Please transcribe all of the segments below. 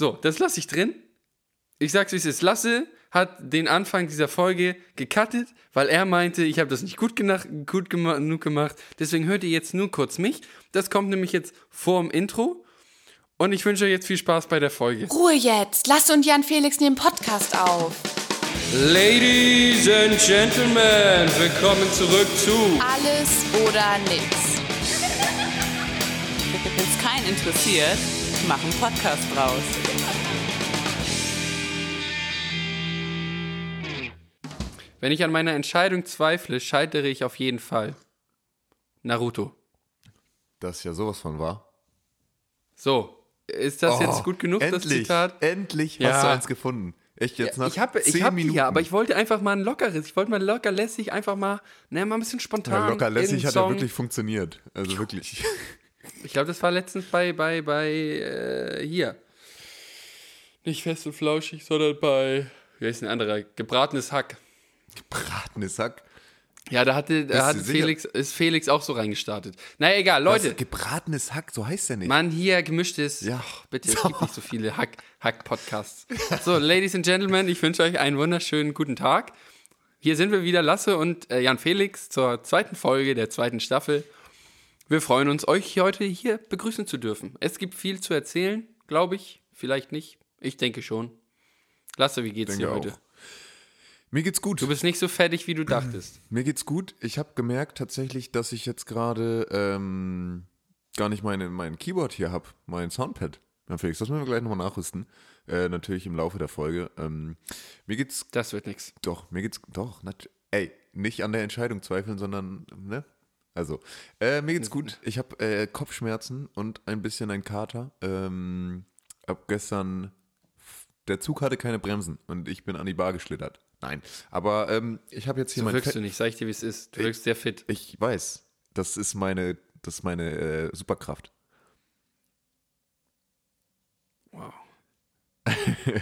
So, das lasse ich drin. Ich sag's, wie es ist. Lasse hat den Anfang dieser Folge gecuttet, weil er meinte, ich habe das nicht gut, genug, gut gema genug gemacht. Deswegen hört ihr jetzt nur kurz mich. Das kommt nämlich jetzt vor dem Intro. Und ich wünsche euch jetzt viel Spaß bei der Folge. Ruhe jetzt. Lass und Jan Felix nehmen Podcast auf. Ladies and Gentlemen, willkommen zurück zu Alles oder nix. Wenn es keinen interessiert, mach einen Podcast draus. Wenn ich an meiner Entscheidung zweifle, scheitere ich auf jeden Fall. Naruto. Das ist ja sowas von wahr. So, ist das Oh, jetzt gut genug, das endlich, Zitat? Endlich Ja. hast du eins gefunden. Echt jetzt nach ich habe ich zehn hab Minuten. ja, aber ich wollte einfach mal ein lockeres, ich wollte mal locker lässig einfach mal, ne, mal ein bisschen spontan. ja, locker lässig hat er Song. wirklich funktioniert. Also wirklich. Ich glaube, das war letztens bei, bei, bei, äh, hier. Nicht fest und flauschig, sondern bei, wie heißt ein anderer? Gebratenes Hack. Gebratenes Hack. Ja, da hatte, da Bist hat du sicher? Felix, ist Felix auch so reingestartet. Naja, egal, Was? Leute. Gebratenes Hack, so heißt der nicht. Mann, hier gemischtes. Ja. Ach, bitte, es gibt nicht so viele Hack- Hack-Podcasts. so, Ladies and Gentlemen, ich wünsche euch einen wunderschönen guten Tag. Hier sind wir wieder, Lasse und äh, Jan Felix, zur zweiten Folge der zweiten Staffel. Wir freuen uns, euch heute hier begrüßen zu dürfen. Es gibt viel zu erzählen, glaube ich. Vielleicht nicht. Ich denke schon. Lasse, wie geht's Denke dir heute? auch. Mir geht's gut. Du bist nicht so fertig, wie du dachtest. Mir geht's gut. Ich habe gemerkt tatsächlich, dass ich jetzt gerade ähm, gar nicht meine, mein Keyboard hier habe, mein Soundpad. Ja, Felix, das müssen wir gleich nochmal nachrüsten. Äh, natürlich im Laufe der Folge. Ähm, mir geht's Das wird nix. Doch, mir geht's doch. nat- Ey, nicht an der Entscheidung zweifeln, sondern ne? Also, äh, mir geht's gut. Ich habe äh, Kopfschmerzen und ein bisschen ein Kater. Ähm, ab gestern der Zug hatte keine Bremsen und ich bin an die Bar geschlittert. Nein, aber ähm, ich habe jetzt hier So mein wirkst Fe- du nicht, sag ich dir, wie es ist. Du wirkst sehr fit. Ich weiß, das ist meine, das ist meine äh, Superkraft. Wow.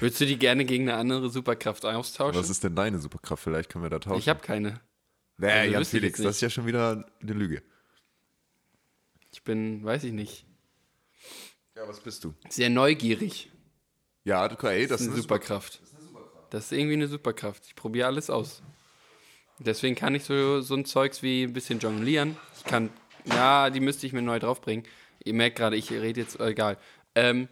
Würdest du die gerne gegen eine andere Superkraft austauschen? Was ist denn deine Superkraft? Vielleicht können wir da tauschen. ich habe keine. Nee, also Jan Felix, das ist ja schon wieder eine Lüge. Ich bin, weiß ich nicht, Ja, was bist du? sehr neugierig. Ja, du, ey, das Das ist eine Superkraft. Das ist irgendwie eine Superkraft. Ich probiere alles aus. Deswegen kann ich so, so ein Zeugs wie ein bisschen jonglieren. Ich kann, ja, die müsste ich mir neu draufbringen. Ihr merkt gerade, ich rede jetzt, äh, egal. Ähm,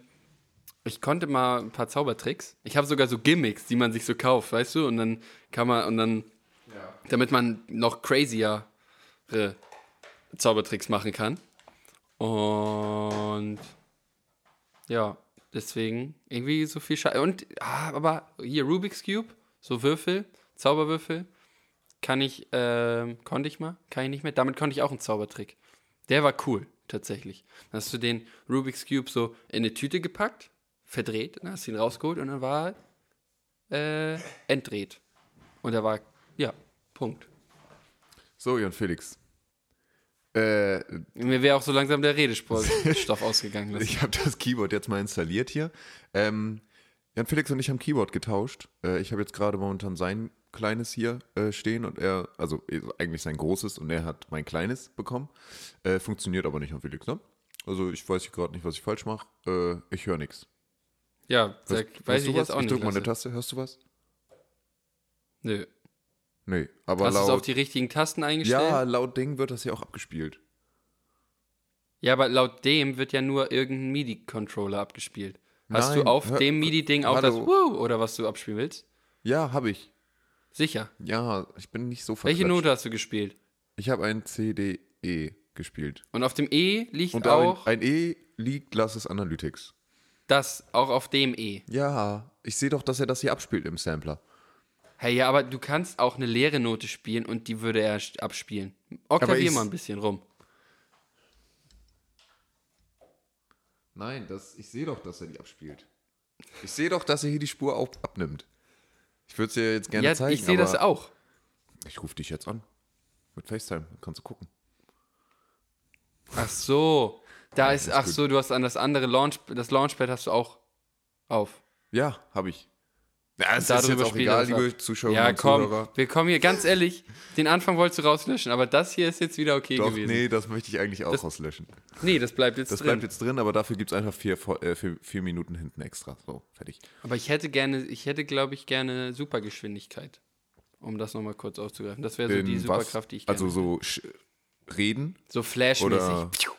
ich konnte mal ein paar Zaubertricks. Ich habe sogar so Gimmicks, die man sich so kauft, weißt du? Und dann kann man, und dann, damit man noch craziere Zaubertricks machen kann. Und ja, deswegen irgendwie so viel Scheiße. Und, ah, aber hier Rubik's Cube, so Würfel, Zauberwürfel, kann ich, ähm, konnte ich mal, kann ich nicht mehr. Damit konnte ich auch einen Zaubertrick. Der war cool, tatsächlich. Dann hast du den Rubik's Cube so in eine Tüte gepackt, verdreht, dann hast du ihn rausgeholt und dann war äh, entdreht. Und er war, Punkt. So, Jan Felix. Äh, Mir wäre auch so langsam der Redestoff ausgegangen. lassen. ich habe das Keyboard jetzt mal installiert hier. Ähm, Jan Felix und ich haben Keyboard getauscht. Äh, ich habe jetzt gerade momentan sein kleines hier äh, stehen und er, also eigentlich sein großes und er hat mein kleines bekommen. Äh, funktioniert aber nicht, Jan Felix, ne? Also ich weiß gerade nicht, was ich falsch mache. Äh, ich höre nichts. Ja, da weiß ich was? jetzt auch ich nicht. drück mal eine. Taste, hörst du was? Nö. Nee, aber Hast du es auf laut. die richtigen Tasten eingestellt? Ja, laut Ding wird das ja auch abgespielt. Ja, aber laut dem wird ja nur irgendein MIDI-Controller abgespielt. Hast Nein, du auf hör- dem MIDI-Ding auch das Woo oder was du abspielen willst? Ja, habe ich. Sicher. Ja, ich bin nicht so Welche verklatscht. Note hast du gespielt? Ich habe ein CDE gespielt. Und auf dem E liegt Und auch ein, ein E liegt Lass es Analytics. das, auch auf dem E. Ja, ich sehe doch, dass er das hier abspielt im Sampler. Hey, ja, aber du kannst auch eine leere Note spielen und die würde er abspielen. Oktavier mal ein bisschen rum. Nein, das, ich sehe doch, dass er die abspielt. Ich sehe doch, dass er hier die Spur auf, abnimmt. Ich würde es dir jetzt gerne Ja, zeigen. ich sehe das auch. Ich rufe dich jetzt an. Mit FaceTime, dann kannst du gucken. Ach so. Da ist, ist ach gut. so, du hast an das andere Launch, das Launchpad hast du auch auf. Ja, habe ich. Ja, es ist jetzt auch egal, liebe Zuschauer Ja, und komm, Zuhörer. wir kommen hier, ganz ehrlich, den Anfang wolltest du rauslöschen, aber das hier ist jetzt wieder okay Doch, gewesen. nee, das möchte ich eigentlich auch Das- rauslöschen. Nee, das bleibt jetzt Das drin. bleibt jetzt drin, aber dafür gibt es einfach vier, äh, vier, vier Minuten hinten extra. So, fertig. aber ich hätte gerne, ich hätte, glaube ich, gerne Supergeschwindigkeit. Um das nochmal kurz aufzugreifen. Das wäre so die was? Superkraft, die ich gerne Also so reden So Flash-mäßig.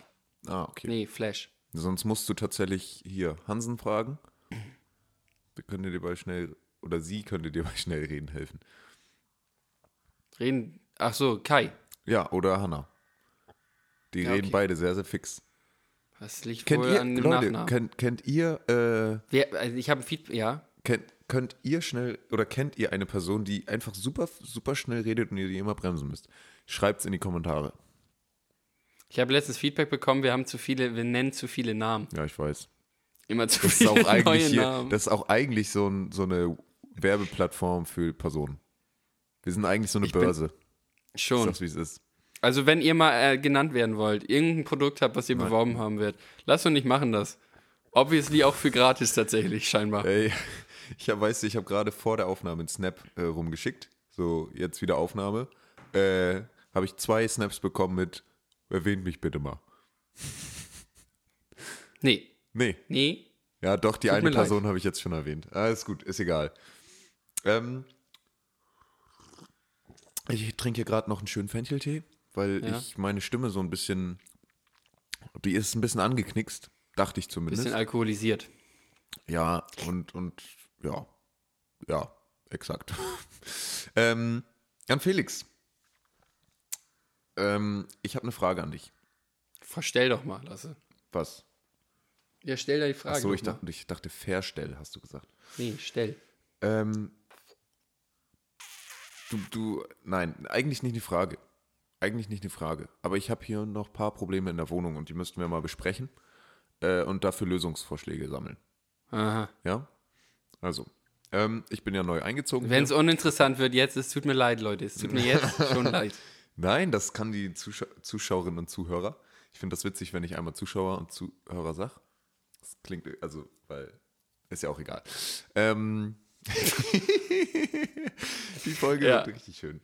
Ah, okay. Nee, Flash. Sonst musst du tatsächlich hier Hansen fragen. Wir können dir bei schnell, oder sie könnte dir bei schnell reden helfen. Reden. Ach so, Kai. Ja, oder Hanna. Die Ja, reden okay. beide sehr, sehr fix. Das liegt Kennt wohl ihr, an dem Leute, Nachnamen. kennt, kennt ihr, äh, Wer, also ich habe ein Feedback, ja. kennt, könnt ihr schnell, oder kennt ihr eine Person, die einfach super, super schnell redet und ihr die immer bremsen müsst? Schreibt's in die Kommentare. Ich habe letztens Feedback bekommen, wir haben zu viele, wir nennen zu viele Namen. Ja, ich weiß. Immer zu Das ist viele auch eigentlich neue hier, Namen. das ist auch eigentlich so, ein, so eine Werbeplattform für Personen. Wir sind eigentlich so eine Ich Börse. Ist Schon. das, wie es ist. Also wenn ihr mal äh, genannt werden wollt, irgendein Produkt habt, was ihr beworben haben wird, lasst uns nicht machen das. Obviously auch für gratis tatsächlich, scheinbar. Ey, ich hab, weißt du, ich habe gerade vor der Aufnahme einen Snap äh, rumgeschickt. So, jetzt wieder Aufnahme. Äh, habe ich zwei Snaps bekommen mit Erwähnt mich bitte mal. Nee, Nee. nee. Ja, doch, die Tut eine. Person habe ich jetzt schon erwähnt. Ah, ist gut, ist egal. Ähm, ich trinke hier gerade noch einen schönen Fencheltee, weil Ja. ich meine Stimme so ein bisschen, die ist ein bisschen angeknickst, dachte ich zumindest. Bisschen alkoholisiert. Ja, und, und ja, ja, exakt. ähm, Jan Felix, ähm, ich habe eine Frage an dich. Verstell doch mal, Lasse. Was? Ja, stell da die Frage. Achso, ich dachte, ich dachte Verstell, hast du gesagt. Nee, stell. Ähm, du, du, nein, eigentlich nicht eine Frage. Eigentlich nicht eine Frage. Aber ich habe hier noch ein paar Probleme in der Wohnung und die müssten wir mal besprechen äh, und dafür Lösungsvorschläge sammeln. Aha. Ja? Also, ähm, ich bin ja neu eingezogen. Wenn es uninteressant wird jetzt, es tut mir leid, Leute. Es tut mir jetzt schon leid. Nein, das kann die Zuschau Zuschauerinnen und Zuhörer. Ich finde das witzig, wenn ich einmal Zuschauer und Zuhörer sage. Das klingt, also, weil, ist ja auch egal. Ähm, die Folge Ja. wird richtig schön.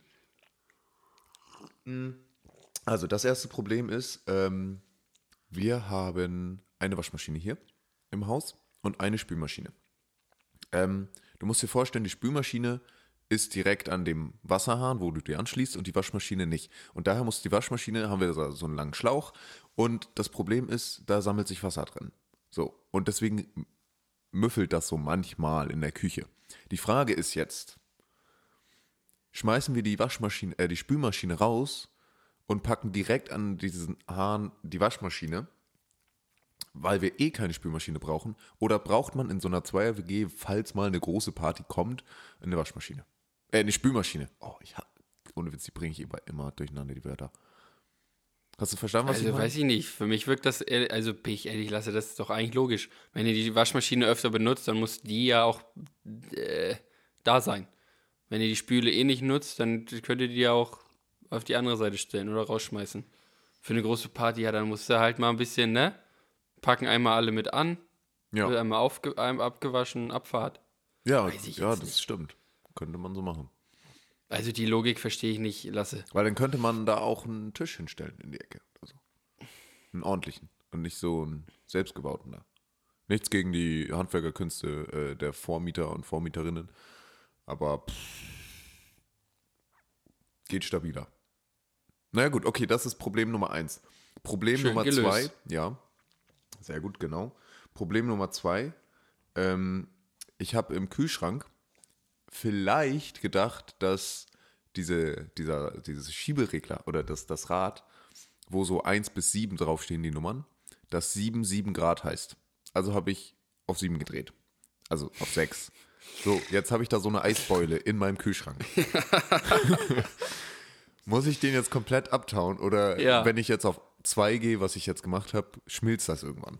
Also, das erste Problem ist, ähm, wir haben eine Waschmaschine hier im Haus und eine Spülmaschine. Ähm, du musst dir vorstellen, die Spülmaschine ist direkt an dem Wasserhahn, wo du die anschließt und die Waschmaschine nicht. Und daher muss die Waschmaschine, haben wir so so einen langen Schlauch und das Problem ist, da sammelt sich Wasser drin. So, und deswegen müffelt das so manchmal in der Küche. Die Frage ist jetzt, schmeißen wir die Waschmaschine, äh, die Spülmaschine raus und packen direkt an diesen Hahn die Waschmaschine, weil wir eh keine Spülmaschine brauchen, oder braucht man in so einer Zweier-WG, falls mal eine große Party kommt, eine Waschmaschine? Äh, eine Spülmaschine. Oh, ich ha ohne Witz, die bringe ich immer, immer durcheinander, die Wörter. Hast du verstanden, was ich Also meine? weiß ich nicht. Für mich wirkt das, also bin ich ehrlich, Lasse, das ist doch eigentlich logisch. Wenn ihr die Waschmaschine öfter benutzt, dann muss die ja auch äh, da sein. Wenn ihr die Spüle eh nicht nutzt, dann könnt ihr die ja auch auf die andere Seite stellen oder rausschmeißen. Für eine große Party, ja, dann musst du halt mal ein bisschen, ne? Packen einmal alle mit an, ja, wird einmal aufge abgewaschen, Abfahrt. ja, ich ja jetzt das nicht. stimmt. Könnte man so machen. Also die Logik verstehe ich nicht, Lasse. Weil dann könnte man da auch einen Tisch hinstellen in die Ecke. Also einen ordentlichen und nicht so einen selbstgebauten da. Nichts gegen die Handwerkerkünste äh, der Vormieter und Vormieterinnen, aber pff, geht stabiler. Naja gut, okay, das ist Problem Nummer eins. Problem Schön Nummer gelöst. zwei, ja, sehr gut, genau. Problem Nummer zwei, ähm, ich habe im Kühlschrank vielleicht gedacht, dass diese, dieser, dieses Schieberegler oder das, das Rad, wo so 1 bis 7 draufstehen, die Nummern, dass 7 7 Grad heißt. Also habe ich auf 7 gedreht. Also auf 6. So, jetzt habe ich da so eine Eisbeule in meinem Kühlschrank. Muss ich den jetzt komplett abtauen oder Ja. wenn ich jetzt auf 2 gehe, was ich jetzt gemacht habe, schmilzt das irgendwann?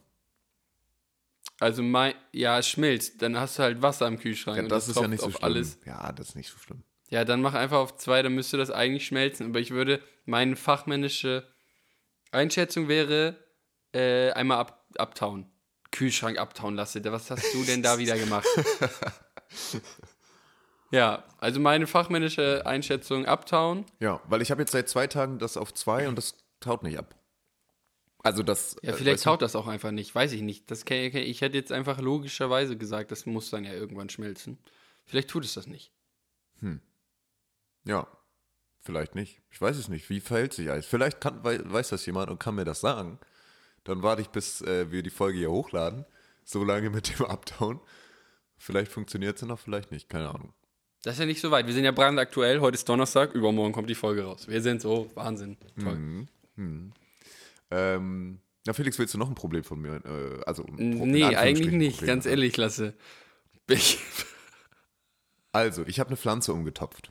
Also mein, ja, es schmilzt, dann hast du halt Wasser im Kühlschrank. Ja, und das ist ja nicht so schlimm. alles. Ja, das ist nicht so schlimm. Ja, dann mach einfach auf zwei, dann müsste das eigentlich schmelzen. Aber ich würde, meine fachmännische Einschätzung wäre, äh, einmal ab, abtauen. Kühlschrank abtauen lasse. Was hast du denn da wieder gemacht? Ja, also meine fachmännische Einschätzung Uptown. Ja, weil ich habe jetzt seit zwei Tagen das auf zwei und das taut nicht ab. Also das. Ja, äh, vielleicht taut das auch einfach nicht, weiß ich nicht. Das kann, kann, ich hätte jetzt einfach logischerweise gesagt, das muss dann ja irgendwann schmelzen. Vielleicht tut es das nicht. Ja, vielleicht nicht. Ich weiß es nicht. Wie verhält sich Eis? Vielleicht kann, wei- weiß das jemand und kann mir das sagen. Dann warte ich, bis äh, wir die Folge hier hochladen. So lange mit dem Uptown. Vielleicht funktioniert sie noch, vielleicht nicht. Keine Ahnung. Das ist ja nicht so weit. Wir sind ja brandaktuell. Heute ist Donnerstag, übermorgen kommt die Folge raus. Wir sind so Wahnsinn. Toll. Mhm. Ähm, ja, Felix, willst du noch ein Problem von mir? Äh, also, Pro- Nee, eigentlich nicht. Problem. Ganz ehrlich, Lasse. Ich, Also, ich habe eine Pflanze umgetopft.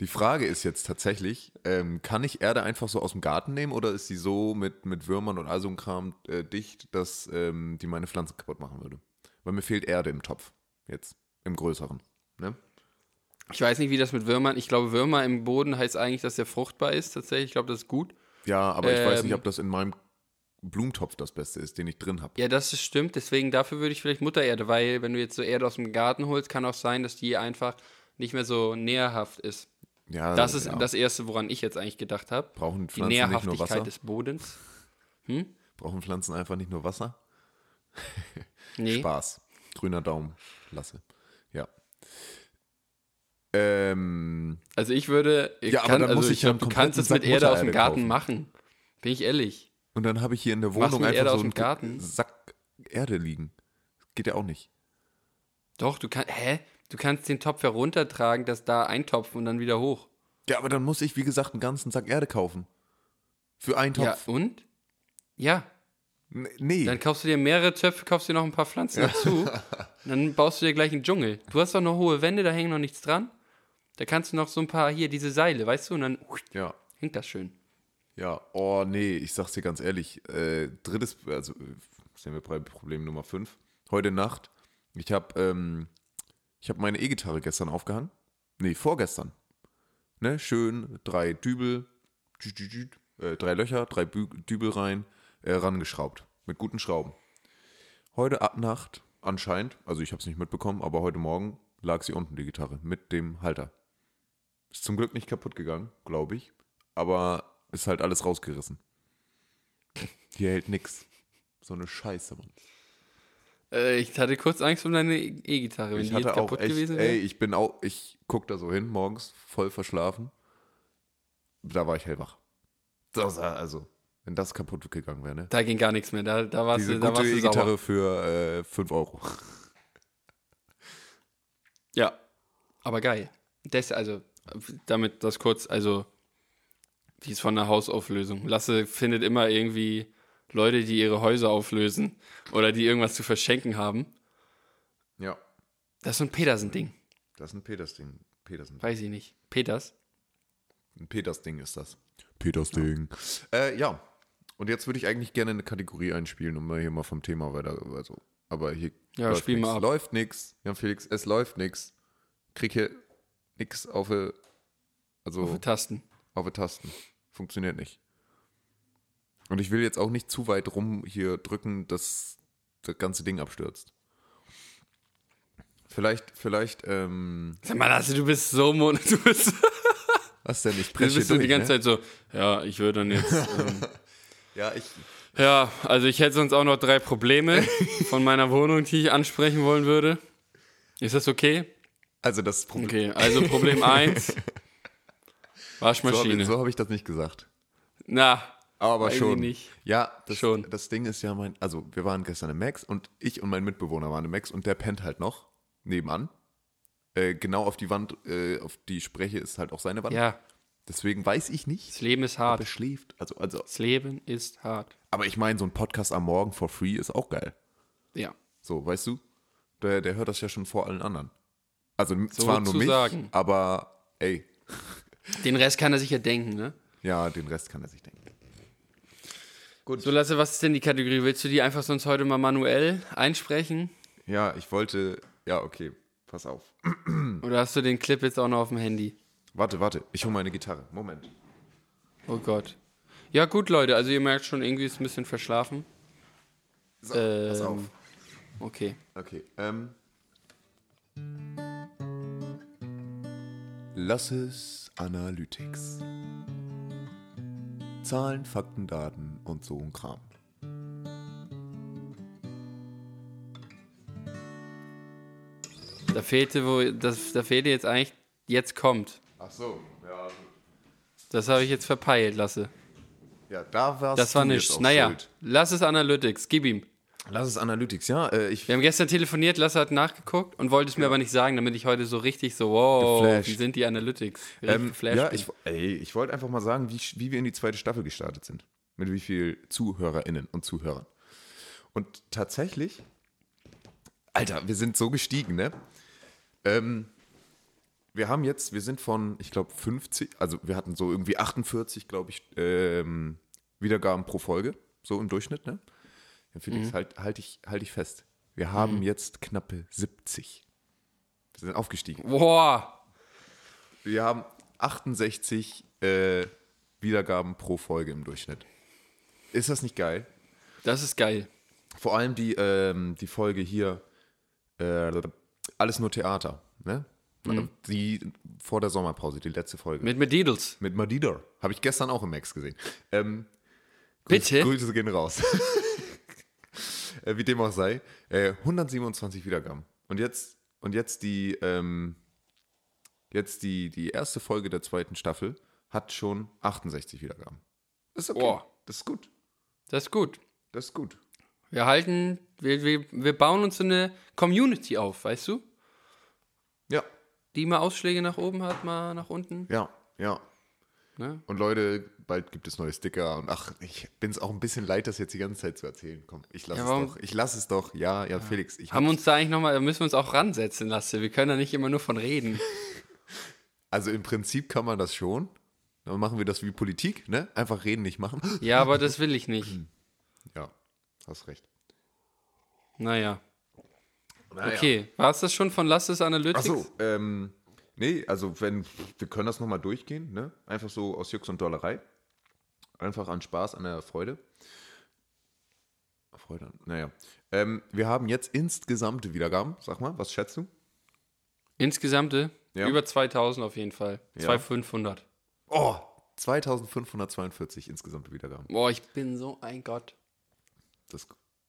Die Frage ist jetzt tatsächlich, ähm, kann ich Erde einfach so aus dem Garten nehmen oder ist sie so mit, mit Würmern und all so einem Kram äh, dicht, dass ähm, die meine Pflanze kaputt machen würde? Weil mir fehlt Erde im Topf. Jetzt. Im größeren. Ne? ich weiß nicht, wie das mit Würmern. Ich glaube, Würmer im Boden heißt eigentlich, dass der fruchtbar ist. Tatsächlich, ich glaube, das ist gut. Ja, aber ich weiß Ähm. nicht, ob das in meinem Blumentopf das Beste ist, den ich drin habe. Ja, das ist stimmt. Deswegen dafür würde ich vielleicht Muttererde, weil wenn du jetzt so Erde aus dem Garten holst, kann auch sein, dass die einfach nicht mehr so nährhaft ist. Ja, Das ist ja. das Erste, woran ich jetzt eigentlich gedacht habe. Brauchen Die Pflanzen nicht nur Nährhaftigkeit Wasser? des Bodens. Brauchen Pflanzen einfach nicht nur Wasser? Nee. Spaß. Grüner Daumen. Lasse. Ja. Ähm, Also ich würde, ich Ja, aber kann, dann also muss ich ja glaube, du kannst es mit Erde aus dem Garten kaufen. machen. Bin ich ehrlich. und dann habe ich hier in der Wohnung einfach Erde so einen Garten? Sack Erde liegen. Geht ja auch nicht. Doch, du kannst, hä? Du kannst den Topf heruntertragen, das da eintopfen und dann wieder hoch. Ja, aber dann muss ich, wie gesagt, einen ganzen Sack Erde kaufen. Für einen Ja, Topf. und? Ja, N- Nee. dann kaufst du dir mehrere Töpfe, kaufst dir noch ein paar Pflanzen dazu. dann baust du dir gleich einen Dschungel. Du hast doch noch hohe Wände, da hängt noch nichts dran. Da kannst du noch so ein paar, hier, diese Seile, weißt du, und dann ja. hängt das schön. Ja, oh nee, ich sag's dir ganz ehrlich. Äh, drittes, also äh, sehen wir bei Problem Nummer 5. Heute Nacht, ich habe ähm, ich hab meine E-Gitarre gestern aufgehangen. Nee, vorgestern. Ne, schön, drei Dübel, dü- dü- dü, äh, drei Löcher, drei Bü Dübel rein, äh, rangeschraubt. Mit guten Schrauben. Heute ab Nacht, anscheinend, also ich habe es nicht mitbekommen, aber heute Morgen lag sie unten, die Gitarre, mit dem Halter. Ist zum Glück nicht kaputt gegangen, glaube ich. Aber ist halt alles rausgerissen. Hier hält nix. So eine Scheiße, Mann. Äh, ich hatte kurz Angst um deine E-Gitarre, wenn ich die jetzt hatte auch kaputt echt, gewesen ey, wäre. ich bin auch, ich guck da so hin, morgens, voll verschlafen. Da war ich hellwach. Das, also, wenn das kaputt gegangen wäre, ne? Da ging gar nichts mehr. Da, da warst Diese du, da gute warst du sauer. E-Gitarre für äh, 5 Euro. Ja, aber geil. Das, also, damit das kurz, also, die ist von der Hausauflösung. Lasse findet immer irgendwie Leute, die ihre Häuser auflösen oder die irgendwas zu verschenken haben. Ja. Das ist so ein Petersen-Ding. Das ist ein Peters-Ding. Peters-Ding. Weiß ich nicht. Peters? Ein Peters-Ding ist das. Peters-Ding. Äh, ja. Und jetzt würde ich eigentlich gerne eine Kategorie einspielen, um mal hier mal vom Thema weiter. Also, aber hier Ja, läuft spiel nix. mal ab. Läuft nix. Ja, Felix, es läuft nix. Krieg hier nix auf die, also Auf die Tasten. auf die Tasten. Funktioniert nicht. Und ich will jetzt auch nicht zu weit rum hier drücken, dass das ganze Ding abstürzt. Vielleicht, vielleicht, ähm, Sag mal, Lasse, du bist so mon du bist, was denn? Ich du presche bist so durch, die ganze ne? Zeit so, ja, ich würde dann jetzt. Ähm, Ja, ich, ja, also ich hätte sonst auch noch drei Probleme von meiner Wohnung, die ich ansprechen wollen würde. Ist das okay? Also das Problem. Okay, also Problem 1. So, Waschmaschine. so habe ich das nicht gesagt. Na, Aber schon. nicht. Ja, das, Schon. das Ding ist ja mein, also wir waren gestern im Max und ich und mein Mitbewohner waren im Max und der pennt halt noch nebenan. Äh, genau auf die Wand, äh, auf die Spreche ist halt auch seine Wand. ja, Deswegen weiß ich nicht, das Leben ist ob er hart. schläft. Also, also, Das Leben ist hart. aber ich meine, so ein Podcast am Morgen for free ist auch geil. Ja. So, weißt du? Der, der hört das ja schon vor allen anderen. Also zwar nur mich, Sozusagen. aber ey, Den Rest kann er sich ja denken, ne? ja, den Rest kann er sich denken. So, Lasse, was ist denn die Kategorie? Willst du die einfach sonst heute mal manuell einsprechen? Ja, ich wollte, ja, okay, pass auf. Oder hast du den Clip jetzt auch noch auf dem Handy? Warte, warte, ich hole meine Gitarre. Moment. Oh Gott. Ja, gut, Leute, also ihr merkt schon, irgendwie ist es ein bisschen verschlafen. So, pass Ähm. auf. Okay. Okay, ähm. Lasses Analytics. Zahlen, Fakten, Daten und so ein Kram. Da fehlte, wo das, da fehlte jetzt eigentlich, jetzt kommt. Ach so, ja. Das habe ich jetzt verpeilt, Lasse. Ja, da Das war du jetzt nichts. auch Naja, schuld. lass es Analytics, gib ihm. Lass es Analytics, ja. Äh, ich, Wir haben gestern telefoniert, Lasse hat nachgeguckt und wollte es mir aber nicht sagen, damit ich heute so richtig so, wow, Geflasht. wie sind die Analytics? Ähm, ja, ich, ey, ich wollte einfach mal sagen, wie, wie wir in die zweite Staffel gestartet sind. Mit wie viel ZuhörerInnen und Zuhörern. Und tatsächlich, Alter, wir sind so gestiegen, ne? Ähm, wir haben jetzt, wir sind von, ich glaube, 50, also wir hatten so irgendwie 48, glaube ich, ähm, Wiedergaben pro Folge, so im Durchschnitt, ne? Felix, halt, halt, ich, halt ich fest. Wir haben jetzt knappe 70. Wir sind aufgestiegen. Boah, Wir haben 68 äh, Wiedergaben pro Folge im Durchschnitt. Ist das nicht geil? das ist geil. Vor allem die, ähm, die Folge hier, äh, Alles nur Theater, ne? Die vor der Sommerpause, die letzte Folge. Mit Medidels. Mit Madida. Habe ich gestern auch im Max gesehen. Ähm, Bitte? Grüße gehen raus. äh, wie dem auch sei. Äh, 127 Wiedergaben. Und jetzt, und jetzt die, ähm, jetzt die, die erste Folge der zweiten Staffel hat schon 68 Wiedergaben. Das ist okay. Boah. Das ist gut. Das ist gut. Das ist gut. Wir halten, wir, wir, wir bauen uns so eine Community auf, weißt du? Ja, Die mal Ausschläge nach oben hat, mal nach unten. ja, ja. Ne? Und Leute, bald gibt es neue Sticker und ach, ich bin es auch ein bisschen leid, das jetzt die ganze Zeit zu erzählen. Komm, ich lasse Ja, es doch. Ich lasse es doch. Ja, ja, Felix. Ich Haben hab- uns da eigentlich nochmal, da müssen wir uns auch ransetzen lassen. Wir können da nicht immer nur von reden. also im Prinzip kann man das schon. Dann machen wir das wie Politik, ne? Einfach reden, nicht machen. Ja, aber das will ich nicht. Ja, hast recht. Naja. Okay, war es das schon von Lasses Analytics? Achso, ähm, nee, also wenn, wir können das nochmal durchgehen, ne? Einfach so aus Jux und Dollerei. Einfach an Spaß, an der Freude. Freude, naja. Ähm, wir haben jetzt insgesamte Wiedergaben. Sag mal, was schätzt du? Insgesamte Ja. über 2000 auf jeden Fall. Ja. 2500. Oh, 2542 insgesamte Wiedergaben. Boah, ich bin so ein Gott. Das,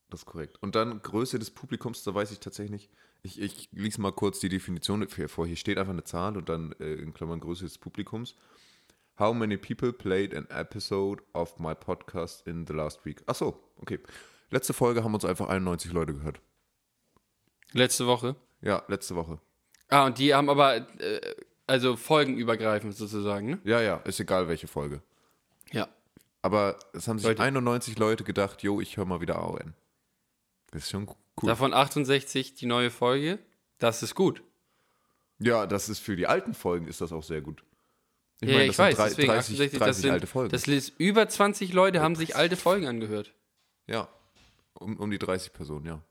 das ist korrekt. Und dann Größe des Publikums, da weiß ich tatsächlich nicht. Ich, ich lese mal kurz die Definition vor. Hier steht einfach eine Zahl und dann äh, in Klammern Größe des Publikums. How many people played an episode of my podcast in the last week? Ach so, okay. Letzte Folge haben uns einfach 91 Leute gehört. Letzte Woche. Ja, letzte Woche. Ah, und die haben aber, äh, also folgenübergreifend sozusagen, ne? Ja, ja, ist egal welche Folge. Ja. Aber es haben sich Leute. 91 Leute gedacht, jo, ich höre mal wieder AON. Das ist schon cool. Davon 68 die neue Folge. Das ist gut. Ja, das ist für die alten Folgen ist das auch sehr gut. Ja, meine, ich weiß. drei- deswegen 30, 68, 30 das sind, alte Folgen. Das ist über 20 Leute haben sich alte Folgen angehört. Ja, um, um die 30 Personen, ja.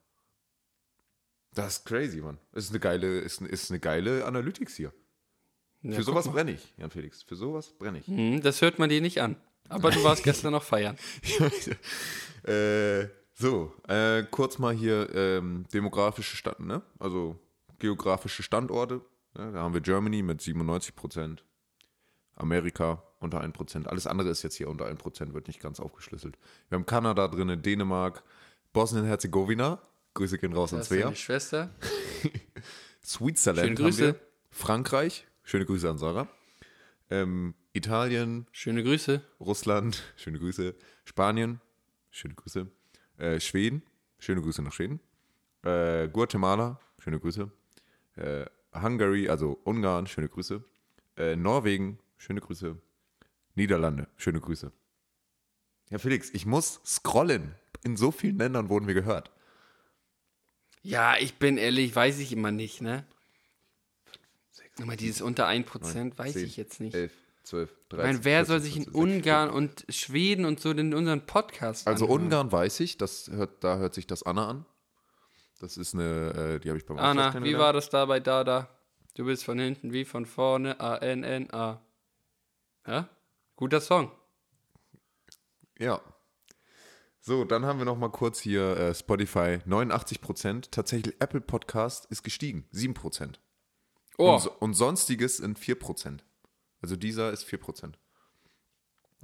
Das ist crazy, Mann. Das ist eine geile, ist, ist eine geile Analytics hier. Ja, Für sowas brenne ich, Jan Felix. Für sowas brenne ich. Hm, das hört man dir nicht an. Aber du warst gestern noch feiern. äh, so, äh, kurz mal hier ähm, demografische Stand, ne? Also geografische Standorte. Ne? Da haben wir Germany mit 97 Prozent, Amerika unter 1 Prozent. Alles andere ist jetzt hier unter 1 Prozent, wird nicht ganz aufgeschlüsselt. Wir haben Kanada drin, Dänemark, Bosnien-Herzegowina. Grüße gehen raus an Svea. Schwester. Switzerland Schöne haben Grüße. wir. Frankreich, schöne Grüße an Sarah. Ähm, Italien, Schöne Grüße. Russland, schöne Grüße. Spanien, schöne Grüße. Äh, Schweden, schöne Grüße nach Schweden. Äh, Guatemala, schöne Grüße. Äh, Hungary, also Ungarn, schöne Grüße. Äh, Norwegen, schöne Grüße. Niederlande, schöne Grüße. Ja, Felix, ich muss scrollen. In so vielen Ländern wurden wir gehört. Ja, ich bin ehrlich, weiß ich immer nicht, ne? Aber dieses unter 1% weiß 10, ich jetzt nicht. 11, 12, 13. Ich meine, wer 14, soll sich in 15, 16, Ungarn und Schweden und so in unseren Podcast Also anhören? Ungarn weiß ich, das hört, da hört sich das Anna an. Das ist eine, äh, die habe ich beim Anna, wie war das da bei Dada? Du bist von hinten wie von vorne, A-N-N-A. Ja? Guter Song. Ja. So, dann haben wir noch mal kurz hier äh, Spotify 89% Tatsächlich Apple Podcast ist gestiegen, 7 Oh, Und, und sonstiges sind 4%. Also dieser ist 4%.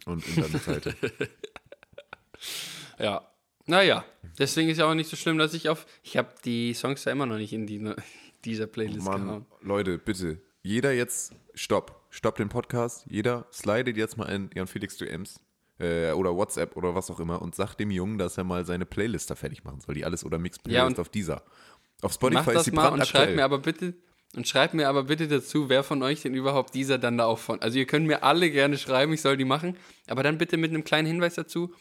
Und Internetseite. ja. Naja, deswegen ist ja auch nicht so schlimm, dass ich auf. Ich habe die Songs ja immer noch nicht in die, dieser Playlist Mann, gehauen. Leute, bitte. Jeder jetzt, stopp. Stopp den Podcast. Jeder slidet jetzt mal in Jan Felix DMs äh, oder WhatsApp oder was auch immer und sagt dem Jungen, dass er mal seine Playlist da fertig machen soll. Die alles oder Mix Playlist Ja, auf dieser. Auf Mach Spotify ist das die mal und schreibt mir aber bitte. Und schreibt mir aber bitte dazu, wer von euch denn überhaupt dieser dann da auch von. Also ihr könnt mir alle gerne schreiben, ich soll die machen, aber dann bitte mit einem kleinen Hinweis dazu.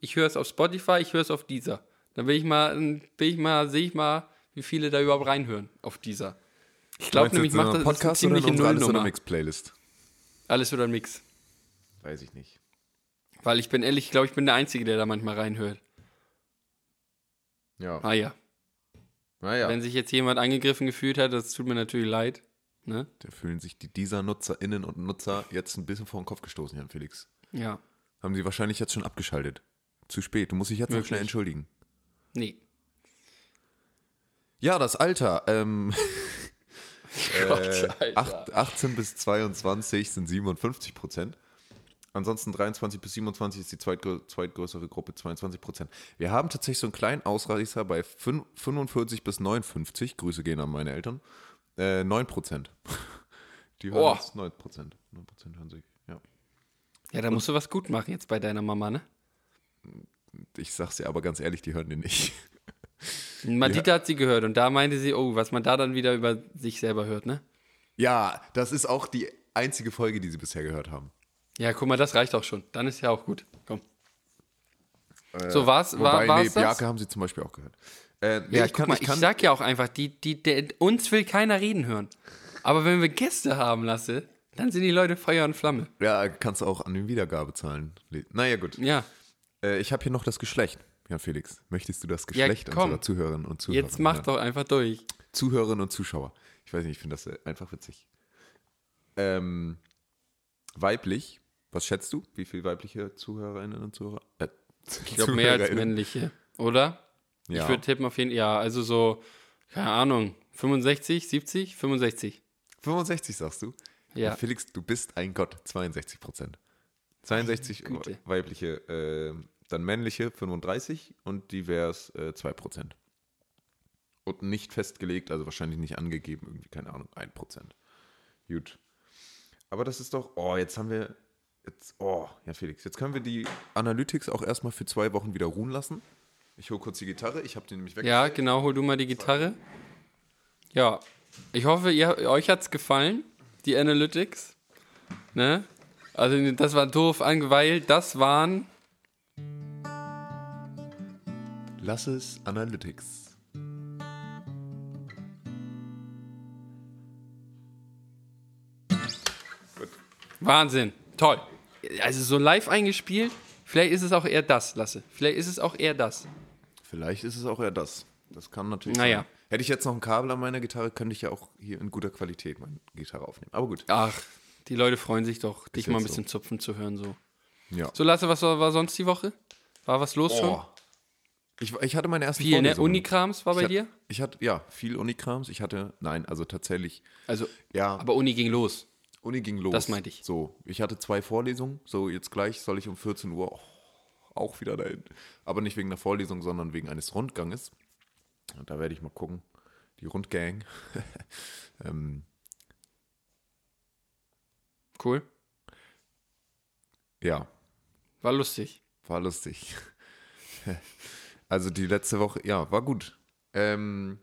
Ich höre es auf Spotify, ich höre es auf dieser. Dann will ich mal, will ich mal, sehe ich mal, wie viele da überhaupt reinhören auf dieser. Ich glaube nämlich, macht das eine Podcast in ziemliche unserer alles oder Nullnummer. Mix Playlist? Alles oder ein Mix. Weiß ich nicht. Weil ich bin ehrlich, ich glaube, ich bin der Einzige, der da manchmal reinhört. Ja. Ah ja. Naja. Wenn sich jetzt jemand angegriffen gefühlt hat, das tut mir natürlich leid. Ne? Da fühlen sich die, dieser NutzerInnen und Nutzer jetzt ein bisschen vor den Kopf gestoßen, Jan Felix. Ja. Haben sie wahrscheinlich jetzt schon abgeschaltet. Zu spät. Du musst dich jetzt noch Möglich. schnell entschuldigen. Nee. Ja, das Alter. Ähm, Gott, äh, Alter. acht- 18 bis 22 sind 57 Prozent. Ansonsten 23 bis 27 ist die zweitgrö zweitgrößere Gruppe, 22 Prozent. Wir haben tatsächlich so einen kleinen Ausreißer bei fün- 45 bis 59. Grüße gehen an meine Eltern. Äh, 9 Prozent. Die hören Oh. uns 9 Prozent. 9 Prozent hören sich, ja. Ja, da musst du was gut machen jetzt bei deiner Mama, ne? Ich sag's dir aber ganz ehrlich, die hören den nicht. Madita hat sie gehört und da meinte sie, oh, was man da dann wieder über sich selber hört, ne? Ja, das ist auch die einzige Folge, die sie bisher gehört haben. Ja, guck mal, das reicht auch schon. Dann ist ja auch gut. Komm. so, war's, Wobei, war, war's nee, das? Biake haben sie zum Beispiel auch gehört. Äh, nee, Ja, ich guck kann, mal, ich ich, kann, sag ja auch einfach, die, die, der, uns will keiner reden hören. Aber wenn wir Gäste haben lasse, dann sind die Leute Feuer und Flamme. ja, kannst du auch an den Wiedergabezahlen. Naja, gut. Ja, Äh, ich habe hier noch das Geschlecht. Ja, Felix, möchtest du das Ja, Geschlecht komm. unserer Zuhörerinnen und Zuhörer? jetzt mach ja. doch einfach durch. Zuhörerinnen und Zuschauer. Ich weiß nicht, ich finde das äh, einfach witzig. Ähm, weiblich, was schätzt du? Wie viele weibliche Zuhörerinnen und Zuhörer? Äh, Ich glaube, mehr als männliche, oder? Ja. Ich würde tippen auf jeden Fall, ja, also so, keine Ahnung, 65, 70, 65. 65 sagst du? Ja. Felix, du bist ein Gott, 62 Prozent. 62 Güte. weibliche, äh, dann männliche 35 und divers äh, 2 Prozent. Und nicht festgelegt, also wahrscheinlich nicht angegeben, irgendwie, keine Ahnung, 1 Prozent. Gut. Aber das ist doch, oh, jetzt haben wir, jetzt, oh, ja Felix, jetzt können wir die Analytics auch erstmal für zwei Wochen wieder ruhen lassen. Ich hole kurz die Gitarre, ich habe die nämlich weg. Ja, genau, hol du mal die Gitarre. Ja, ich hoffe, ihr, euch hat's gefallen, die Analytics. Ne? Also, das war doof, an- weil das waren, Lass es Analytics. Wahnsinn, toll. Also, so live eingespielt, vielleicht ist es auch eher das, Lasse. Vielleicht ist es auch eher das. Vielleicht ist es auch eher das. Das kann natürlich Naja. sein. Hätte ich jetzt noch ein Kabel an meiner Gitarre, könnte ich ja auch hier in guter Qualität meine Gitarre aufnehmen. Aber gut. Ach, die Leute freuen sich doch, dich mal ein so. bisschen zupfen zu hören, so. Ja. So, Lasse, was war, war sonst die Woche? War was los schon? Oh. Ich, ich hatte meine ersten Viel, ne? Unikrams war bei ich dir? Hatte, ich hatte, ja, viel Unikrams. Ich hatte, nein, also tatsächlich, Also, ja, aber Uni ging los. Uni ging los. Das meinte ich. So, ich hatte zwei Vorlesungen. So, jetzt gleich soll ich um 14 Uhr auch wieder dahin. Aber nicht wegen der Vorlesung, sondern wegen eines Rundganges. Und da werde ich mal gucken. Die Rundgang. ähm, Cool. ja, War lustig. War lustig. Also die letzte Woche, ja, war gut. Ähm,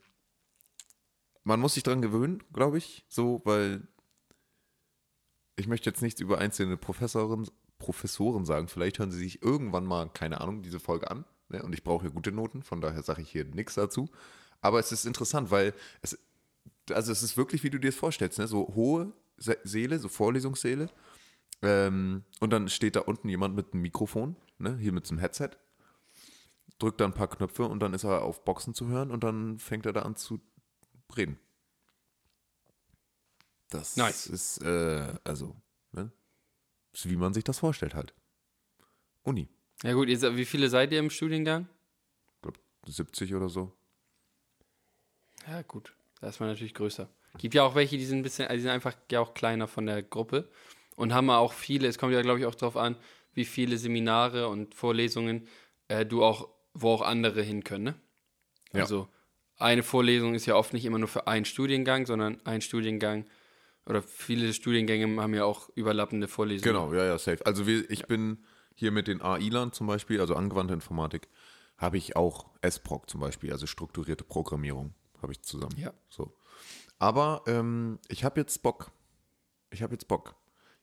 man muss sich dran gewöhnen, glaube ich, so, weil ich möchte jetzt nichts über einzelne Professoren, Professoren sagen. Vielleicht hören sie sich irgendwann mal, keine Ahnung, diese Folge an. Ne? Und ich brauche ja gute Noten, von daher sage ich hier nichts dazu. Aber es ist interessant, weil es, also es ist wirklich, wie du dir das vorstellst, ne? so hohe Seele, so Vorlesungssäle. Ähm, und dann steht da unten jemand mit einem Mikrofon, ne? hier mit so einem Headset, drückt da ein paar Knöpfe und dann ist er auf Boxen zu hören und dann fängt er da an zu reden. Das Nice. ist, äh, also, ne? ist wie man sich das vorstellt halt. Uni, Ja gut, ihr, wie viele seid ihr im Studiengang? ich glaube 70 oder so. Ja gut, da ist man natürlich größer. Gibt ja auch welche, die sind ein bisschen, also die sind einfach ja auch kleiner von der Gruppe und haben auch viele, es kommt ja, glaube ich, auch darauf an, wie viele Seminare und Vorlesungen äh, du auch, wo auch andere hin können, ne? Ja. Also eine Vorlesung ist ja oft nicht immer nur für einen Studiengang, sondern ein Studiengang oder viele Studiengänge haben ja auch überlappende Vorlesungen. Genau, ja, ja, safe. Also wir, ich bin hier mit den AI-Lern zum Beispiel, also angewandte Informatik, habe ich auch SPROC zum Beispiel, also strukturierte Programmierung, habe ich zusammen. Ja. So. Aber ähm, ich habe jetzt Bock. Ich habe jetzt Bock.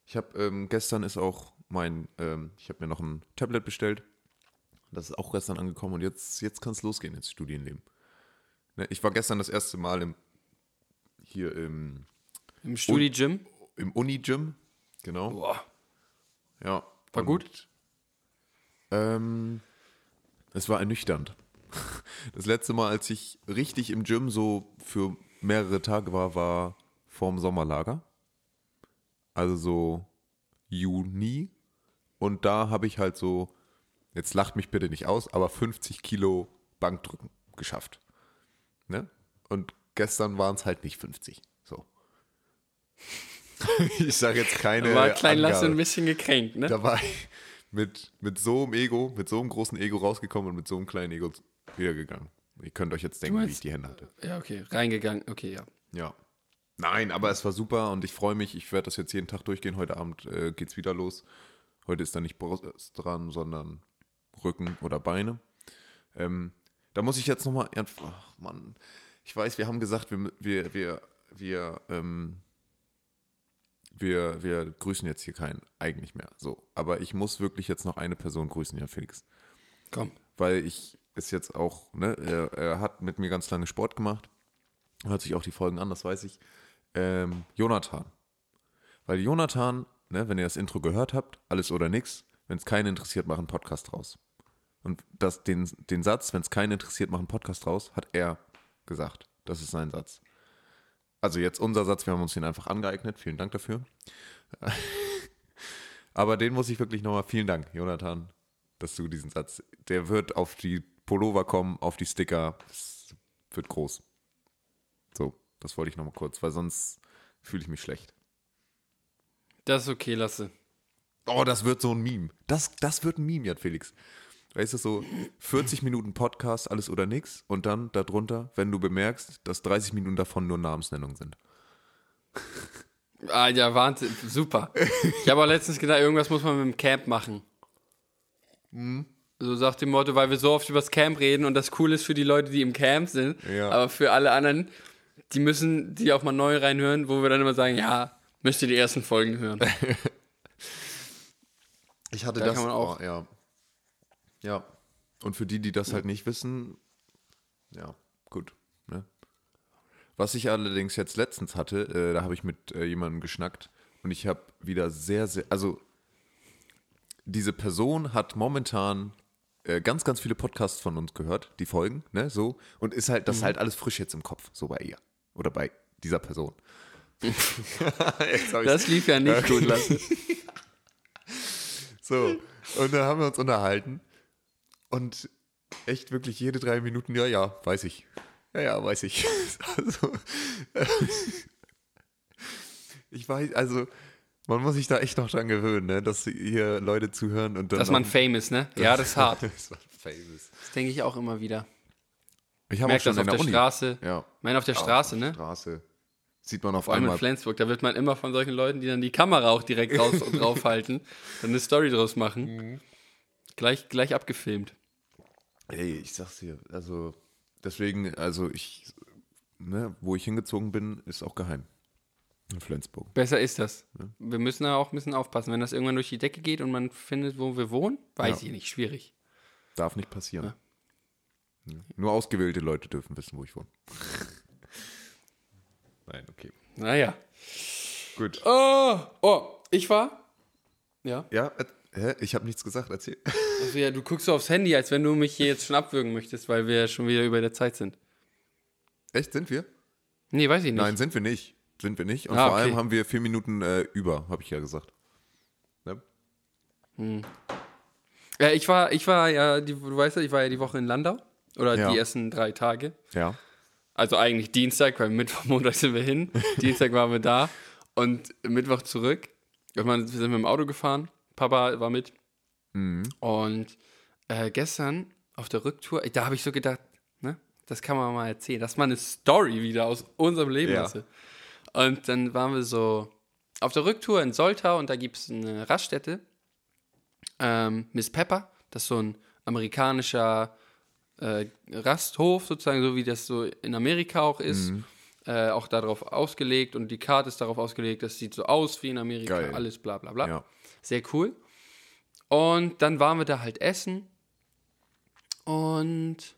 Ich habe ähm, gestern ist auch mein, ähm, ich habe mir noch ein Tablet bestellt. Das ist auch gestern angekommen und jetzt, jetzt kann es losgehen ins Studienleben. Ne, ich war gestern das erste Mal im, hier im, Im Studi-Gym. im Uni-Gym. Genau. Boah. Ja. War Und, gut? Ähm, es war ernüchternd. Das letzte Mal, als ich richtig im Gym so für mehrere Tage war, war vorm Sommerlager. Also so Juni. Und da habe ich halt so, jetzt lacht mich bitte nicht aus, aber 50 Kilo Bankdrücken geschafft. Ne? Und gestern waren es halt nicht 50. So. ich sage jetzt keine. Da war Klein Lasse ein bisschen gekränkt, ne? Da war ich mit, mit so einem Ego, mit so einem großen Ego rausgekommen und mit so einem kleinen Ego wiedergegangen. Ihr könnt euch jetzt denken, wie meinst- ich die Hände hatte. Ja, okay. Reingegangen. Okay, ja. Ja. Nein, aber es war super und ich freue mich. Ich werde das jetzt jeden Tag durchgehen. Heute Abend äh, geht's wieder los. Heute ist da nicht Brust dran, sondern Rücken oder Beine. Ähm, da muss ich jetzt nochmal. Ach, Mann. Ich weiß, wir haben gesagt, wir, wir, wir, wir, ähm, wir, wir grüßen jetzt hier keinen, eigentlich mehr. So. Aber ich muss wirklich jetzt noch eine Person grüßen, ja, Felix Komm. weil ich es jetzt auch, ne, er, er hat mit mir ganz lange Sport gemacht. Hört sich auch die Folgen an, das weiß ich. Ähm, Jonathan. Weil Jonathan, ne, wenn ihr das Intro gehört habt, alles oder nix, wenn es keinen interessiert, machen Podcast raus. Und das, den, den Satz, wenn es keinen interessiert, machen Podcast raus, hat er gesagt. Das ist sein Satz. Also jetzt unser Satz, wir haben uns den einfach angeeignet. Vielen Dank dafür. Aber den muss ich wirklich nochmal, vielen Dank, Jonathan, dass du diesen Satz, der wird auf die Pullover kommen, auf die Sticker, das wird groß. So, das wollte ich nochmal kurz, weil sonst fühle ich mich schlecht. Das ist okay, Lasse. Oh, das wird so ein Meme. Das, das wird ein Meme, Jan Felix. Weißt du, so 40 Minuten Podcast, alles oder nix und dann darunter, wenn du bemerkst, dass 30 Minuten davon nur Namensnennungen sind. Ah, ja, Wahnsinn. Super. Ich habe auch letztens gedacht, irgendwas muss man mit dem Camp machen. So sagt dem Motto, weil wir so oft über das Camp reden und das cool ist für die Leute, die im Camp sind. Ja. Aber für alle anderen, die müssen die auch mal neu reinhören, wo wir dann immer sagen, ja, müsst ihr die ersten Folgen hören. Ich hatte Da das auch- Oh, ja. Ja. Und für die, die das halt nicht wissen, ja, gut. Ne? Was ich allerdings jetzt letztens hatte, äh, da habe ich mit äh, jemandem geschnackt und ich habe wieder sehr, sehr, also diese Person hat momentan ganz, ganz viele Podcasts von uns gehört, die Folgen, ne, so, und ist halt, das ist halt alles frisch jetzt im Kopf, so bei ihr oder bei dieser Person. Das lief ja nicht gut, Lasse. So, und dann haben wir uns unterhalten und echt wirklich jede drei Minuten, ja, ja, weiß ich. Ja, ja, weiß ich. Also, ich weiß, also, man muss sich da echt noch dran gewöhnen, ne, dass hier Leute zuhören und dann. Dass man famous, ne? Ja, das ist hart. das war famous. Das denke ich auch immer wieder. Ich habe auch schon das auf der, der Uni. Straße. Ja. Ich meine, auf der Straße, Auf der ne? Straße. Sieht man auf Vor allem in einmal. Flensburg, da wird man immer von solchen Leuten, die dann die Kamera auch direkt raus und draufhalten, dann eine Story draus machen. Mhm. Gleich, gleich abgefilmt. Ey, ich sag's dir, also, deswegen, also ich, ne, wo ich hingezogen bin, ist auch geheim. In Flensburg. Besser ist das. Wir müssen da auch ein bisschen aufpassen. Wenn das irgendwann durch die Decke geht und man findet, wo wir wohnen, weiß Ja. ich nicht, schwierig. Darf nicht passieren. Ja. Nur ausgewählte Leute dürfen wissen, wo ich wohne. Nein, okay. Naja. Gut. Oh, oh, ich war? Ja. Ja, hä? ich habe nichts gesagt, erzähl. Also ja, du guckst so aufs Handy, als wenn du mich hier jetzt schon abwürgen möchtest, weil wir ja schon wieder über der Zeit sind. Echt, sind wir? Nee, weiß ich nicht. Nein, sind wir nicht. Sind wir nicht. Und Ah, vor okay. allem haben wir vier Minuten äh, über, habe ich ja gesagt. Ne? Ja, ich war, ich war ja, die, du weißt ja, ich war ja die Woche in Landau. Oder Ja. die ersten drei Tage. Ja. Also eigentlich Dienstag, weil Mittwoch, Montag sind wir hin. Dienstag waren wir da und Mittwoch zurück. Sind wir mit dem Auto gefahren. Papa war mit. Und äh, gestern auf der Rücktour, da habe ich so gedacht, ne, das kann man mal erzählen. Das ist mal eine Story wieder aus unserem Leben. Ja. Und dann waren wir so auf der Rücktour in Soltau und da gibt es eine Raststätte. Ähm, Miss Pepper, das ist so ein amerikanischer äh, Rasthof, sozusagen, so wie das so in Amerika auch ist. Äh, auch darauf ausgelegt und die Karte ist darauf ausgelegt, das sieht so aus wie in Amerika, Geil. alles bla bla bla. Ja. Sehr cool. Und dann waren wir da halt essen. Und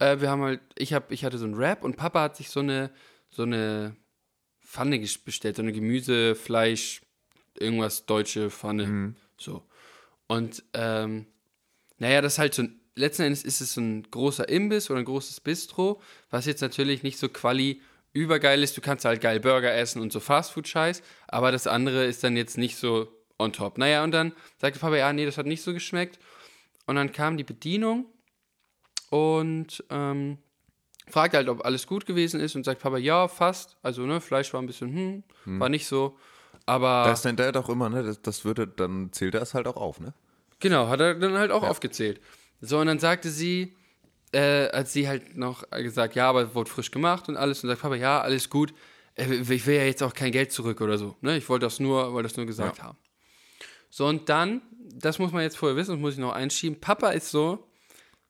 äh, wir haben halt, ich, hab, ich hatte so einen Wrap und Papa hat sich so eine, so eine Pfanne bestellt, so eine Gemüse, Fleisch, irgendwas deutsche Pfanne. So. Und ähm, naja, das ist halt so ein, letzten Endes ist es so ein großer Imbiss oder ein großes Bistro, was jetzt natürlich nicht so quali übergeil ist. Du kannst halt geil Burger essen und so Fastfood-Scheiß, aber das andere ist dann jetzt nicht so on top. Naja, und dann sagte Papa, ja, nee, das hat nicht so geschmeckt. Und dann kam die Bedienung und ähm, fragte halt, ob alles gut gewesen ist und sagt Papa, ja, fast. Also, ne, Fleisch war ein bisschen, hm, war nicht so. Aber Da ist dein Dad auch immer, ne? Das, das würde, dann zählt er es halt auch auf, ne? Genau, hat er dann halt auch aufgezählt. So, und dann sagte sie, äh, als sie halt noch gesagt, ja, aber wurde frisch gemacht und alles, und sagt Papa, ja, alles gut, äh, ich will ja jetzt auch kein Geld zurück oder so. Ne? Ich wollte das nur, wollte das nur gesagt Ja. haben. So, und dann, das muss man jetzt vorher wissen, das muss ich noch einschieben, Papa ist so,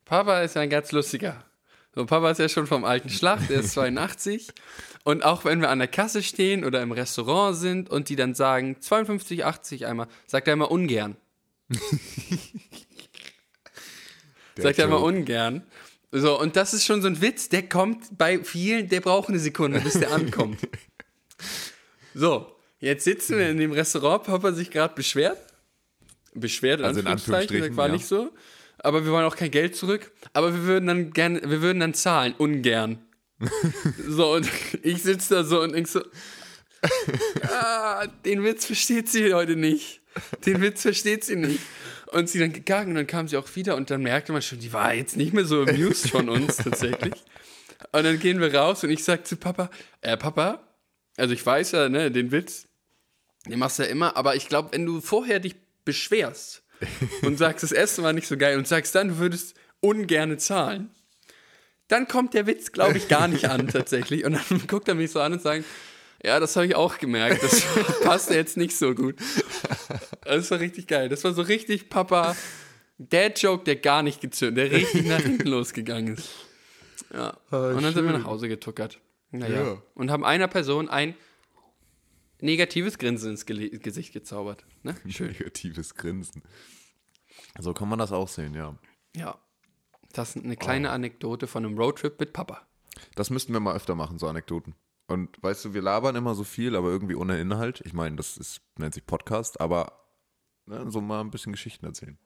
Papa ist ja ein ganz lustiger. So, Papa ist ja schon vom alten Schlag, der ist 82. Und auch wenn wir an der Kasse stehen oder im Restaurant sind und die dann sagen 52,80 einmal, sagt er immer ungern. sagt er immer ungern. So, und das ist schon so ein Witz, der kommt bei vielen, der braucht eine Sekunde, bis der ankommt. So, jetzt sitzen wir in dem Restaurant, Papa sich gerade beschwert. Beschwert, in Also in Anführungszeichen, Anführungsstrichen, war ja. nicht so. Aber wir wollen auch kein Geld zurück. Aber wir würden dann gerne, wir würden dann zahlen, ungern. so, und ich sitze da so und denk so, ah, den Witz versteht sie heute nicht. Den Witz versteht sie nicht. Und sie dann gegangen und dann kam sie auch wieder und dann merkte man schon, die war jetzt nicht mehr so amused von uns tatsächlich. Und dann gehen wir raus und ich sag zu Papa, äh, Papa, also ich weiß ja, ne, den Witz, den machst du ja immer, aber ich glaube, wenn du vorher dich beschwerst und sagst, das Essen war nicht so geil und sagst dann, du würdest ungerne zahlen, dann kommt der Witz, glaube ich, gar nicht an tatsächlich. Und dann guckt er mich so an und sagt, ja, das habe ich auch gemerkt. Das passt jetzt nicht so gut. Das war richtig geil. Das war so richtig Papa, Dad-Joke, der gar nicht gezündet, der richtig nach hinten losgegangen ist. Ja. und dann sind wir nach Hause getuckert. Naja. Ja. Und haben einer Person ein negatives Grinsen ins Gele Gesicht gezaubert. Ne? Schön. Negatives Grinsen. So kann man das auch sehen, ja. Ja. Das ist eine kleine Anekdote von einem Roadtrip mit Papa. Das müssten wir mal öfter machen, so Anekdoten. Und weißt du, wir labern immer so viel, aber irgendwie ohne Inhalt. Ich meine, das ist, nennt sich Podcast, aber ne, so mal ein bisschen Geschichten erzählen.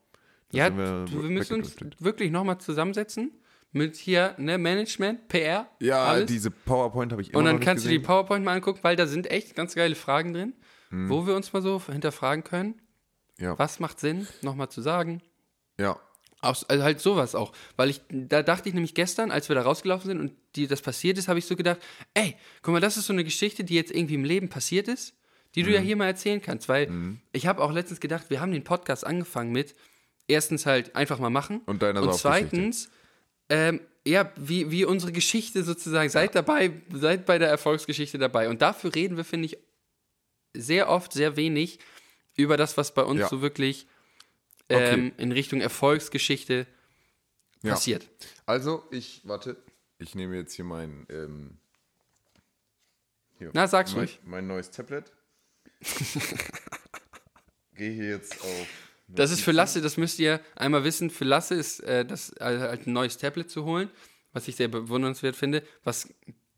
Da Ja, wir wir, müssen uns wirklich nochmal zusammensetzen mit hier, ne, Management, PR, Ja, alles. diese PowerPoint habe ich immer Und dann kannst du die gesehen. PowerPoint mal angucken, weil da sind echt ganz geile Fragen drin, Mhm. wo wir uns mal so hinterfragen können. Ja. Was macht Sinn, nochmal zu sagen? Ja, also halt sowas auch. Weil ich, da dachte ich nämlich gestern, als wir da rausgelaufen sind und die, das passiert ist, habe ich so gedacht, ey, guck mal, das ist so eine Geschichte, die jetzt irgendwie im Leben passiert ist, die du ja Mhm. hier mal erzählen kannst. Weil ich habe auch letztens gedacht, wir haben den Podcast angefangen mit, erstens halt einfach mal machen. Und deiner Und zweitens, ähm, ja, wie, wie unsere Geschichte sozusagen, seid dabei, seid bei der Erfolgsgeschichte dabei. Und dafür reden wir, finde ich, sehr oft, sehr wenig über das, was bei uns Ja. so wirklich Okay. ähm, in Richtung Erfolgsgeschichte ja. passiert. Also, ich, warte, ich nehme jetzt hier mein, ähm, hier, Na, sag's mein, ruhig. mein neues Tablet. Gehe hier jetzt auf. Das ist für Lasse, das müsst ihr einmal wissen, für Lasse ist äh, das äh, halt ein neues Tablet zu holen, was ich sehr bewundernswert finde, was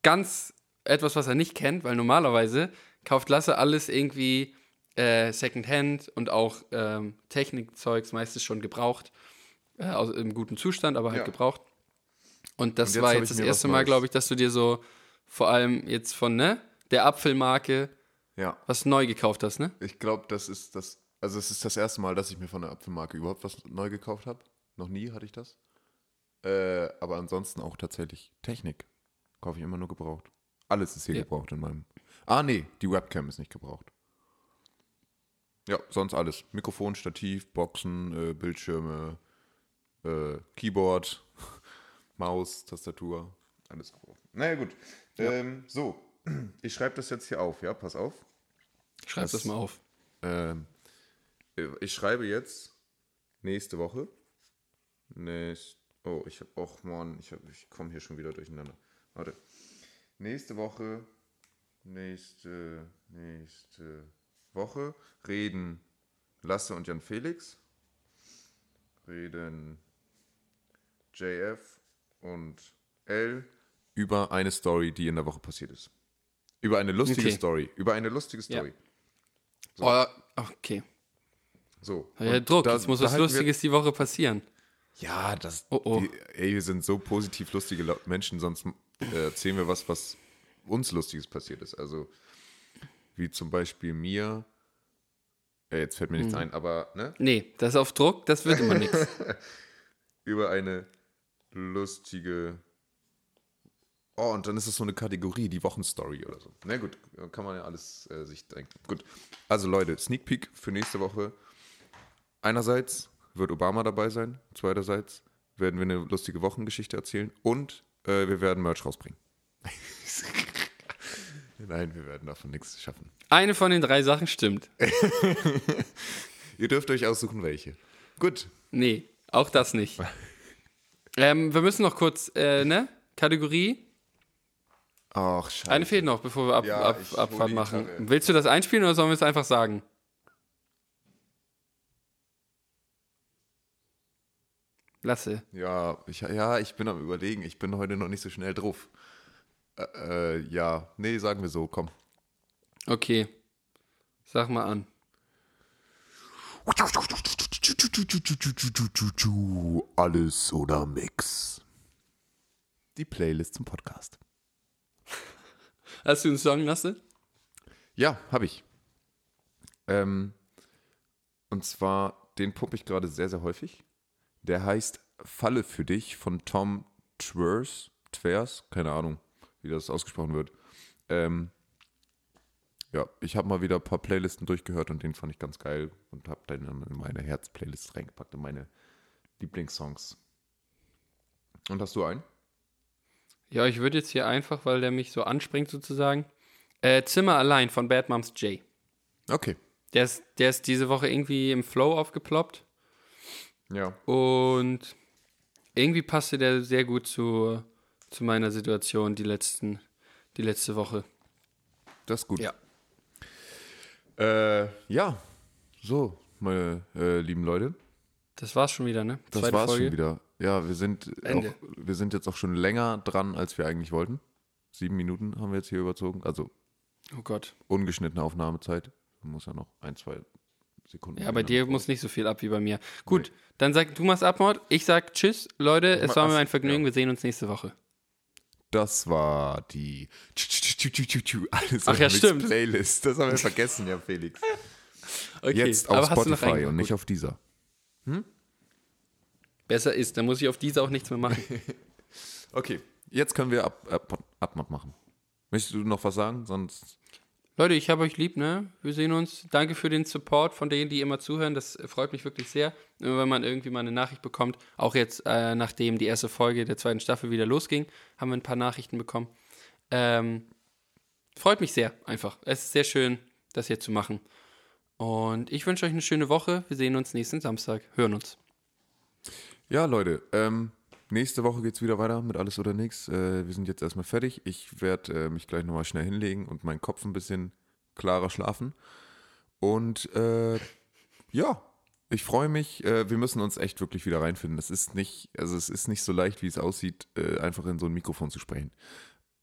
ganz etwas, was er nicht kennt, weil normalerweise kauft Lasse alles irgendwie äh, Secondhand und auch ähm, Technikzeugs meistens schon gebraucht, äh, aus, im guten Zustand, aber halt Ja. gebraucht. Und das Und jetzt war jetzt das erste Mal, glaube ich, dass du dir so vor allem jetzt von ne, der Apfelmarke Ja, was neu gekauft hast, ne? ich glaube, das ist das, also es ist das erste Mal, dass ich mir von der Apfelmarke überhaupt was neu gekauft habe. Noch nie hatte ich das. Äh, aber ansonsten auch tatsächlich Technik. Kaufe ich immer nur gebraucht. Alles ist hier Ja. gebraucht in meinem. Ah, nee, die Webcam ist nicht gebraucht. Ja, sonst alles. Mikrofon, Stativ, Boxen, äh, Bildschirme, äh, Keyboard, Maus, Tastatur, alles gebraucht. Naja, gut. Ähm, so, ich schreibe das jetzt hier auf, ja, pass auf. Schreib Das- das mal auf. Ähm, ich schreibe jetzt nächste Woche. Nächst, oh, ich habe, och Mann, ich, hab- ich komme hier schon wieder durcheinander. Warte. Nächste Woche, nächste, nächste Woche reden Lasse und Jan Felix. Reden JF und L über eine Story, die in der Woche passiert ist. Über eine lustige Okay. Story. Über eine lustige Ja. Story. Oh, okay. So. Ja, Druck, da- jetzt muss was halten wir- Lustiges die Woche passieren. Ja, das. Oh, oh. Die, ey, wir sind so positiv lustige Menschen, sonst äh, erzählen wir was, was uns Lustiges passiert ist. Also, wie zum Beispiel mir. Äh, jetzt fällt mir Hm. nichts ein, aber ne, Nee, das auf Druck, das wird immer nichts. über eine lustige. Oh, und dann ist es so eine Kategorie, die Wochenstory oder so. Na gut, kann man ja alles äh, sich denken. Gut. Also Leute, Sneak Peek für nächste Woche. Einerseits wird Obama dabei sein, zweiterseits werden wir eine lustige Wochengeschichte erzählen und äh, wir werden Merch rausbringen. Nein, wir werden davon nichts schaffen. Eine von den drei Sachen stimmt. Ihr dürft euch aussuchen, welche. Gut. Nee, auch das nicht. Ähm, wir müssen noch kurz, äh, ne? Kategorie. Ach, scheiße. Eine fehlt noch, bevor wir ab, Ja, ab, Abfahrt machen. Willst du das einspielen oder sollen wir es einfach sagen? Lasse. Ja, ich, ja, ich bin am überlegen. Ich bin heute noch nicht so schnell drauf. Äh, äh, ja, nee, sagen wir so, komm. Okay. Sag mal an. Alles oder Mix. Die Playlist zum Podcast. Hast du einen Song, Lasse? Ja, habe ich. Ähm, und zwar, den pumpe ich gerade sehr, sehr häufig. Der heißt Falle für dich von Tom Twers. Twers, keine Ahnung, wie das ausgesprochen wird. Ähm, ja, ich habe mal wieder ein paar Playlisten durchgehört und den fand ich ganz geil und habe dann in meine Herz-Playlist reingepackt, in meine Lieblingssongs. Und hast du einen? Ja, ich würde jetzt hier einfach, weil der mich so anspringt sozusagen. Äh, Zimmer allein von Bad Moms J. Okay. Der ist, der ist diese Woche irgendwie im Flow aufgeploppt. Ja. Und irgendwie passte der sehr gut zu, zu meiner Situation die, letzten, die letzte Woche. Das ist gut. Ja. Äh, ja, so, meine äh, lieben Leute. Das war's schon wieder, ne? Das Zweite war's Folge. schon wieder. Ja, wir sind, auch, wir sind jetzt auch schon länger dran, als wir eigentlich wollten. Sieben Minuten haben wir jetzt hier überzogen. Also Oh Gott. ungeschnittene Aufnahmezeit. Man muss ja noch ein, zwei Sekunden. Ja, bei dir muss nicht so viel ab wie bei mir. Gut, dann sag du machst Abmord. Ich sag Tschüss, Leute. Es war mir ein Vergnügen. ja. Wir sehen uns nächste Woche. Das war die Alles Ach ja, stimmt. Playlist. Das haben wir vergessen, ja, Felix. Okay, Jetzt auf aber hast du noch Spotify und nicht auf dieser. Besser ist, dann muss ich auf diese auch nichts mehr machen. Okay, jetzt können wir ab, ab, Abmod machen. Möchtest du noch was sagen? Sonst. Leute, ich habe euch lieb, ne? Wir sehen uns. Danke für den Support von denen, die immer zuhören. Das freut mich wirklich sehr. Wenn man irgendwie mal eine Nachricht bekommt. Auch jetzt, äh, nachdem die erste Folge der zweiten Staffel wieder losging, haben wir ein paar Nachrichten bekommen. Ähm, freut mich sehr, einfach. Es ist sehr schön, das hier zu machen. Und ich wünsche euch eine schöne Woche. Wir sehen uns nächsten Samstag. Hören uns. Ja, Leute, ähm, nächste Woche geht's wieder weiter mit Alles oder Nix. Äh, wir sind jetzt erstmal fertig. Ich werde äh, mich gleich nochmal schnell hinlegen und meinen Kopf ein bisschen klarer schlafen. Und äh, ja, ich freue mich. Äh, wir müssen uns echt wirklich wieder reinfinden. Es ist nicht, also es ist nicht so leicht, wie es aussieht, äh, einfach in so ein Mikrofon zu sprechen.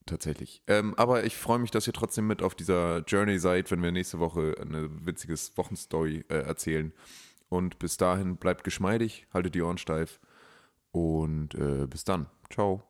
Tatsächlich. Ähm, aber ich freue mich, dass ihr trotzdem mit auf dieser Journey seid, wenn wir nächste Woche eine witziges Wochenstory äh, erzählen. Und bis dahin bleibt geschmeidig, haltet die Ohren steif und äh, bis dann. Ciao.